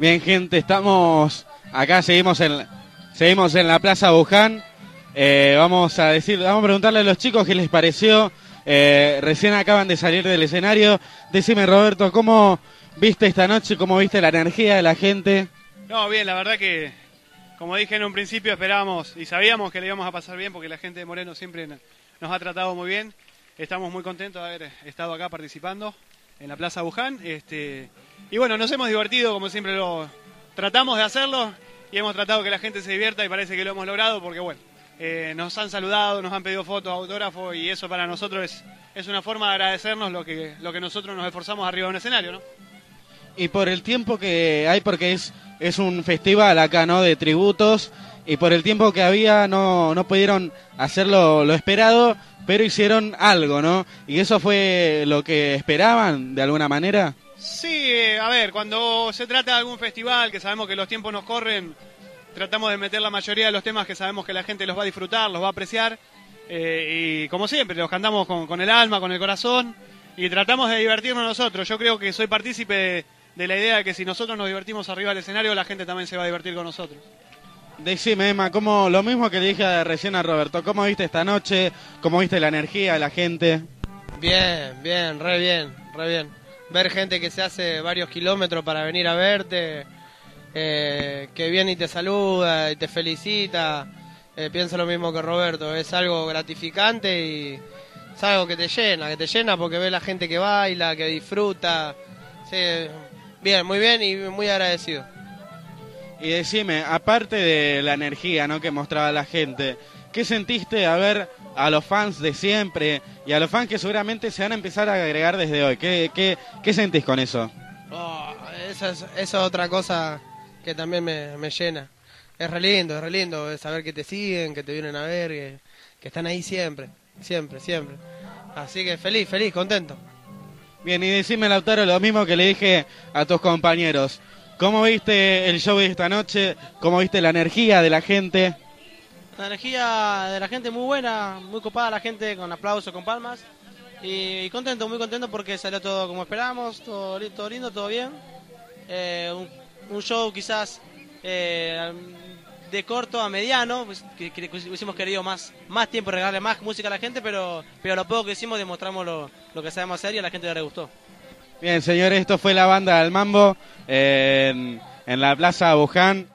Bien, gente, estamos acá, seguimos en, seguimos en la Plaza Buján. Eh, vamos a decir, vamos a preguntarle a los chicos qué les pareció. Eh, recién acaban de salir del escenario. Decime, Roberto, ¿cómo viste esta noche? ¿Cómo viste la energía de la gente? No, bien, la verdad que, como dije en un principio, esperábamos y sabíamos que le íbamos a pasar bien porque la gente de Moreno siempre nos ha tratado muy bien. Estamos muy contentos de haber estado acá participando en la Plaza Buján. Este, y bueno, nos hemos divertido como siempre lo tratamos de hacerlo y hemos tratado que la gente se divierta y parece que lo hemos logrado porque bueno, eh, nos han saludado, nos han pedido fotos, autógrafos y eso para nosotros es, es una forma de agradecernos lo que, lo que nosotros nos esforzamos arriba de un escenario, ¿no? Y por el tiempo que hay, porque es, es un festival acá, ¿no? De tributos, y por el tiempo que había no, no pudieron hacer lo, lo esperado, pero hicieron algo, ¿no? Y eso fue lo que esperaban, de alguna manera. Sí, eh, a ver, cuando se trata de algún festival, que sabemos que los tiempos nos corren, tratamos de meter la mayoría de los temas que sabemos que la gente los va a disfrutar, los va a apreciar, eh, y como siempre, los cantamos con, con, el alma, con el corazón, y tratamos de divertirnos nosotros. Yo creo que soy partícipe de, de la idea de que si nosotros nos divertimos arriba del escenario, la gente también se va a divertir con nosotros. Decime, Emma, ¿cómo, lo mismo que le dije recién a Roberto, ¿cómo viste esta noche? ¿Cómo viste la energía de la gente? Bien, bien, re bien, re bien. Ver gente que se hace varios kilómetros para venir a verte, eh, que viene y te saluda y te felicita. Eh, pienso lo mismo que Roberto, es algo gratificante y es algo que te llena, que te llena porque ves la gente que baila, que disfruta. Sí, bien, muy bien y muy agradecido. Y decime, aparte de la energía ¿no? que mostraba la gente, ¿qué sentiste a ver a los fans de siempre y a los fans que seguramente se van a empezar a agregar desde hoy? ¿Qué, qué, qué sentís con eso? Oh, esa, es, esa es otra cosa que también me, me, llena. Es re lindo, es re lindo saber que te siguen, que te vienen a ver, que, que están ahí siempre, siempre, siempre. Así que feliz, feliz, contento. Bien, y decime, Lautaro, lo mismo que le dije a tus compañeros. ¿Cómo viste el show de esta noche? ¿Cómo viste la energía de la gente? La energía de la gente muy buena, muy copada la gente, con aplausos, con palmas. Y, contento, muy contento porque salió todo como esperábamos, todo, todo lindo, todo bien. Eh, un, un, show quizás eh, de corto a mediano, pues, que, que, hubiésemos querido más, más tiempo, regalarle más música a la gente, pero, pero lo poco que hicimos demostramos lo, lo que sabemos hacer y a la gente le gustó. Bien, señores, esto fue la banda del Mambo en, en la Plaza Buján.